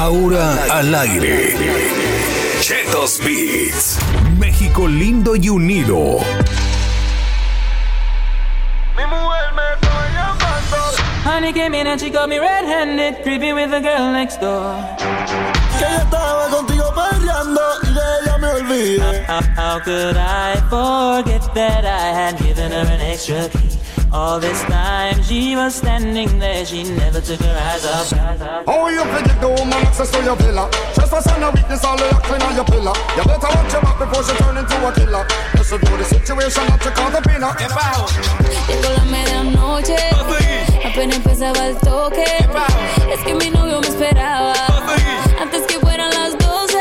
Ahora al aire. Chetos Beats. México lindo y unido. Mi mujer me está llamando. Honey came in and she got me red-handed, creepy with the girl next door. Que yo estaba contigo peleando y de ella me olvidé. How, how could I forget that I had given her an extra key? All this time she was standing there, she never took her eyes off. How you forget the woman access to your villa? Trespass and a weakness, all the clean on your pillar. You better watch your back before she turn into a killer. You should know the situation not to call the pinner. Llegó la medianoche, apenas empezaba el toque. Es que mi novio me esperaba antes que fueran las 12.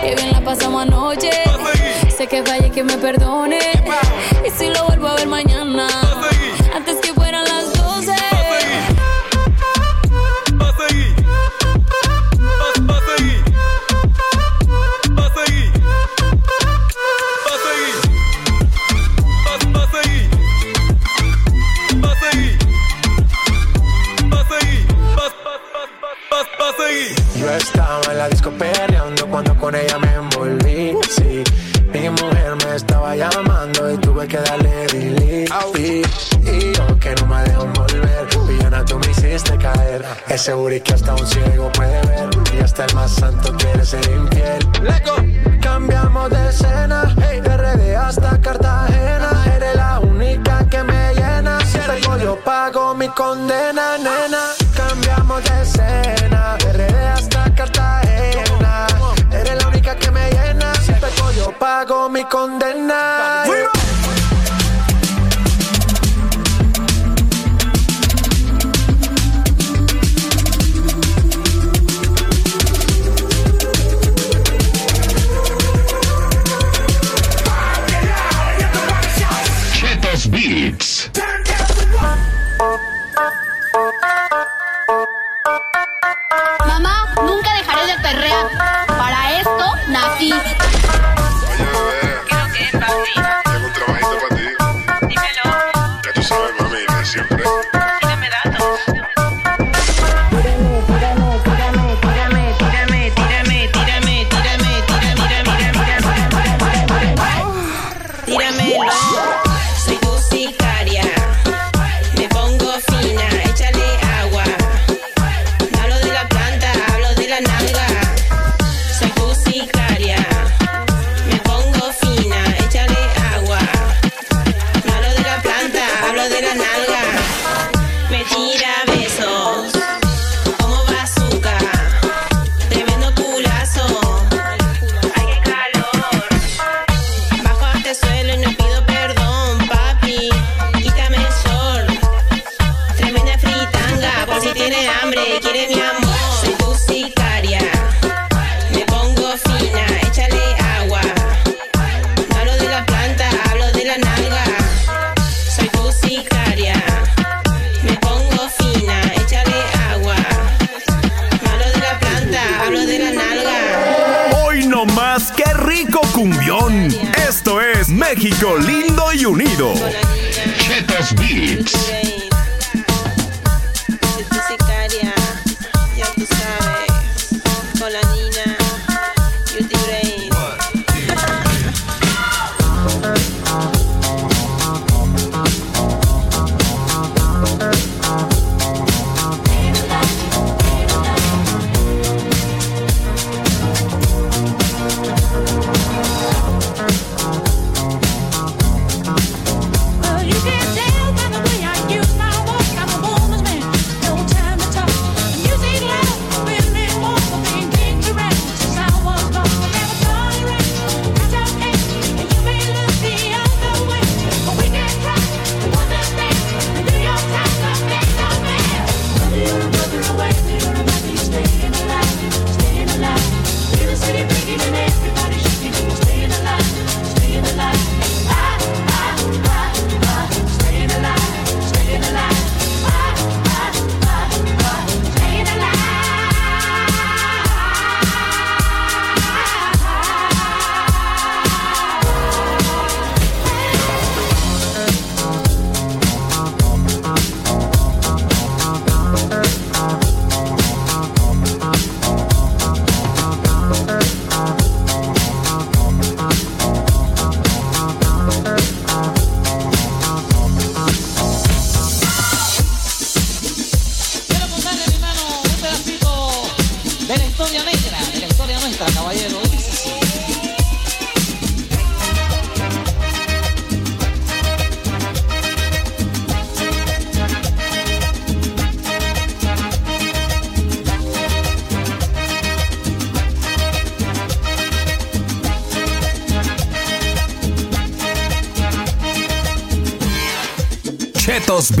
Que bien la pasamos anoche. Sé que falle que me perdone. Ese booty que hasta un ciego puede ver. Y hasta el más santo quiere ser infiel. Cambiamos de escena, de RD hasta Cartagena. Eres la única que me llena. Si pego, yo pago mi condena, nena. Cambiamos de escena, de RD hasta Cartagena. Eres la única que me llena. Si pego, yo pago mi condena. Tu sicaria. Me pongo fina, échale agua. Hablo de la planta, hablo de la nalga. Hoy no más, qué rico cumbión. Esto es México lindo y unido. Chetos Beats.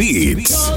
Beats.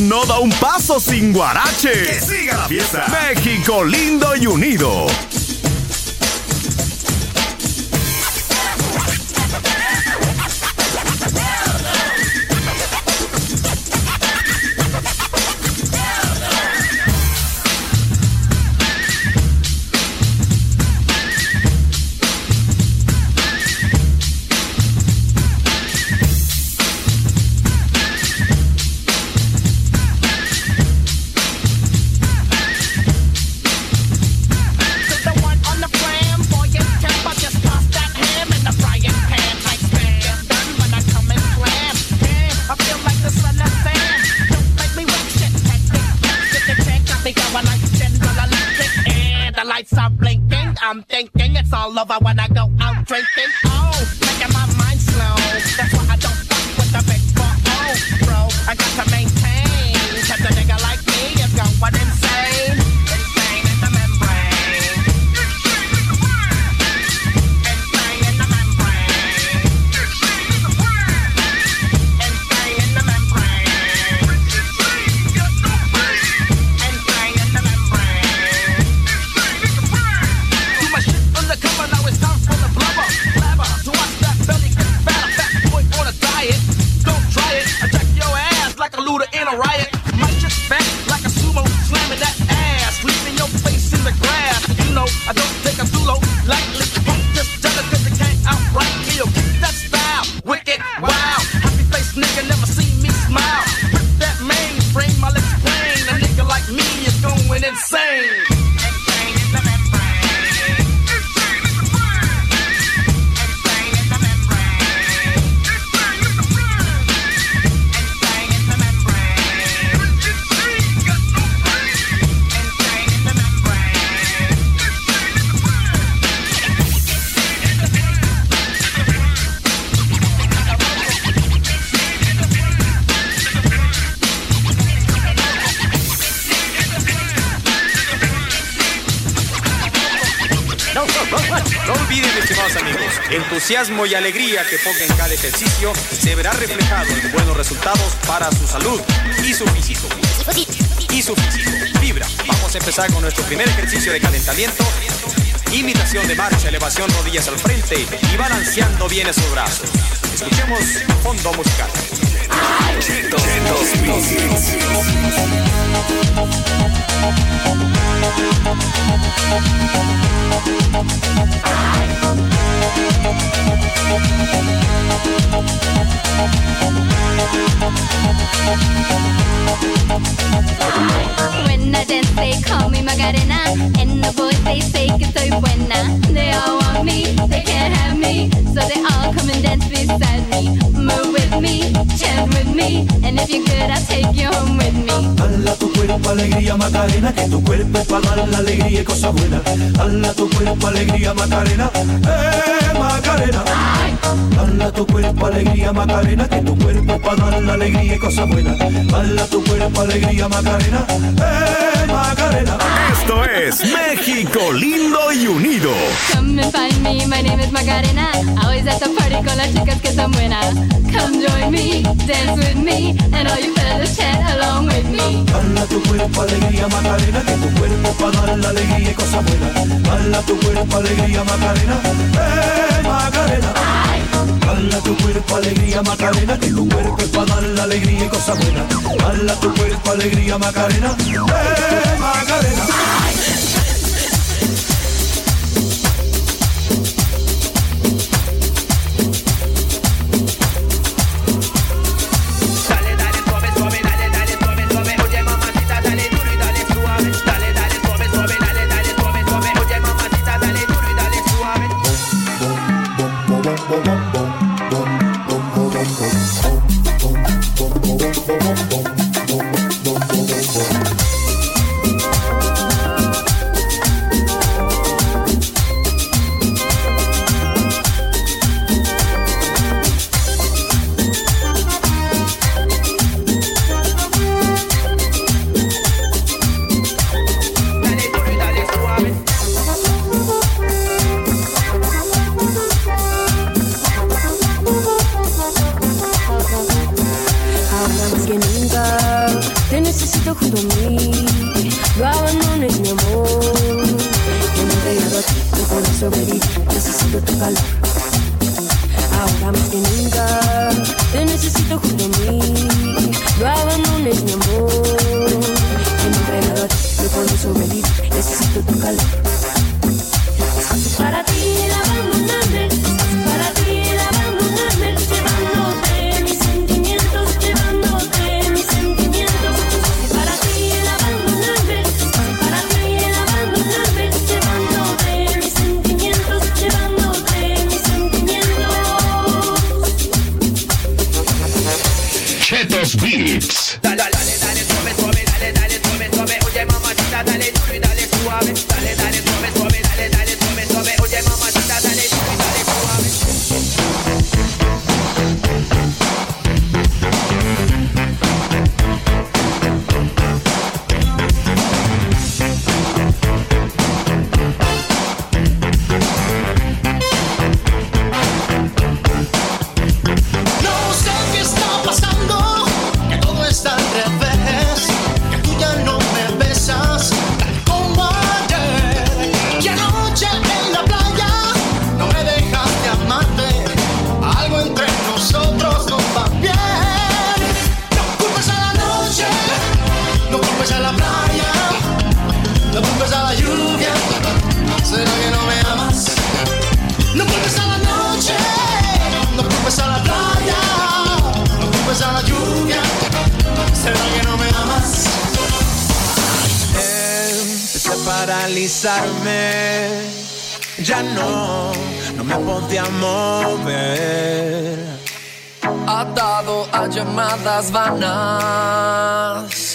no da un paso sin guarache. Que siga la fiesta. México lindo y unido. think And eh, the lights are blinking. I'm thinking it's all over when I go out drinking. Entusiasmo y alegría que ponga en cada ejercicio se verá reflejado en buenos resultados para su salud y su físico. Y su físico. Vibra. Vamos a empezar con nuestro primer ejercicio de calentamiento. Imitación de marcha, elevación rodillas al frente y balanceando bien esos brazos. Escuchemos fondo musical. When I dance, they call me. And the boys, say Move with me, with me. And if you're good, I'll take you home with me. Cuerpo, alegría, Macarena, que tu cuerpo es para dar la alegría y cosas buenas. Hala tu cuerpo, alegría, Macarena, eh, Macarena. Hala tu cuerpo, alegría, Macarena, que tu cuerpo para dar la alegría y cosas buenas. Hala tu cuerpo, alegría, Macarena, eh, Macarena. Esto es México lindo y unido. Come and find me, my name is Macarena. Always at the party con las chicas que son buenas. Come join me, dance with me. And all you fellas chant along with me. Hala tu cuerpo, alegría, Macarena, que tu cuerpo para dar la alegría y cosas buenas. Hala tu cuerpo, alegría, Macarena, eh, Macarena. Hala tu cuerpo, alegría, Macarena, que tu cuerpo para dar la alegría y cosas buenas. Hala tu cuerpo, alegría, Macarena, eh, Macarena. Culpes a la playa, no culpes a la lluvia, será que no me amas. No culpes a la noche, no culpes a la playa, no culpes a la lluvia. ¿Será que no me amas? Empecé a paralizarme, ya no, no me podía mover. Atado a llamadas vanas,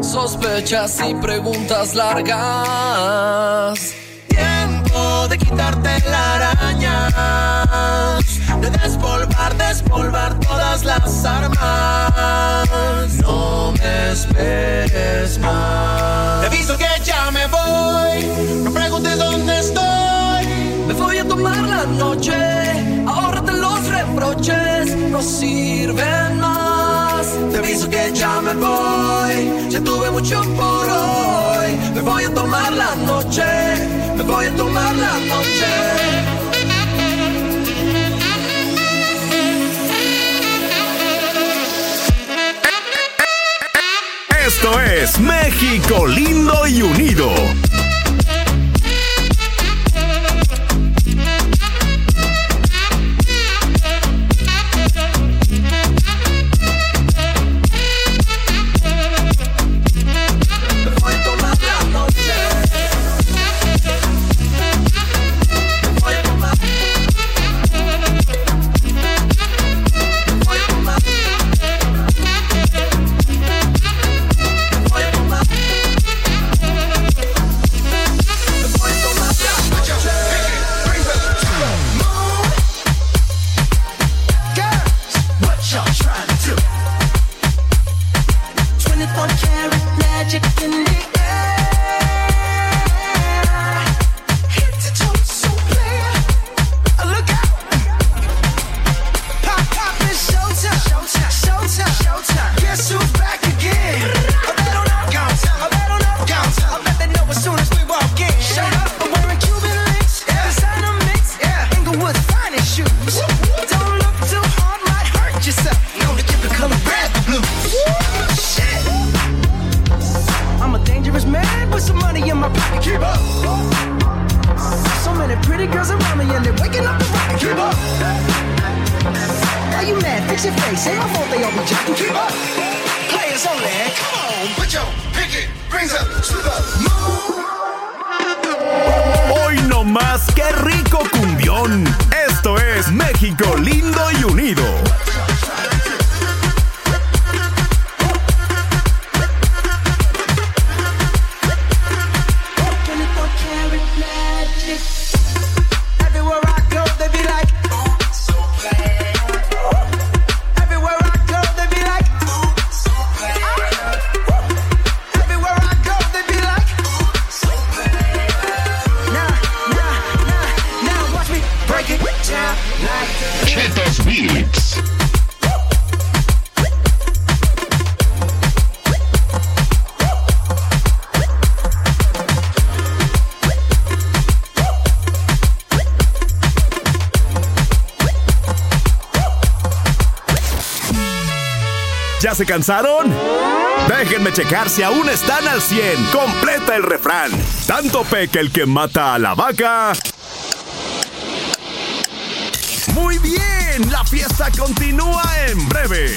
Sospechas y preguntas largas. Tiempo de quitarte la araña. De despolvar, despolvar todas las armas. No me esperes más. Te aviso que ya me voy. No preguntes dónde estoy. Me voy a tomar la noche. Ahórrate los reproches. No sirven más te aviso que ya me voy. Ya tuve mucho por hoy. Me voy a tomar la noche. Me voy a tomar la noche. Esto es México lindo y unido ¡Qué rico cumbión! Esto es México lindo y unido. se cansaron? Déjenme checar si aún están al 100. Completa el refrán. Tanto peca el que mata a la vaca. Muy bien, la fiesta continúa en breve.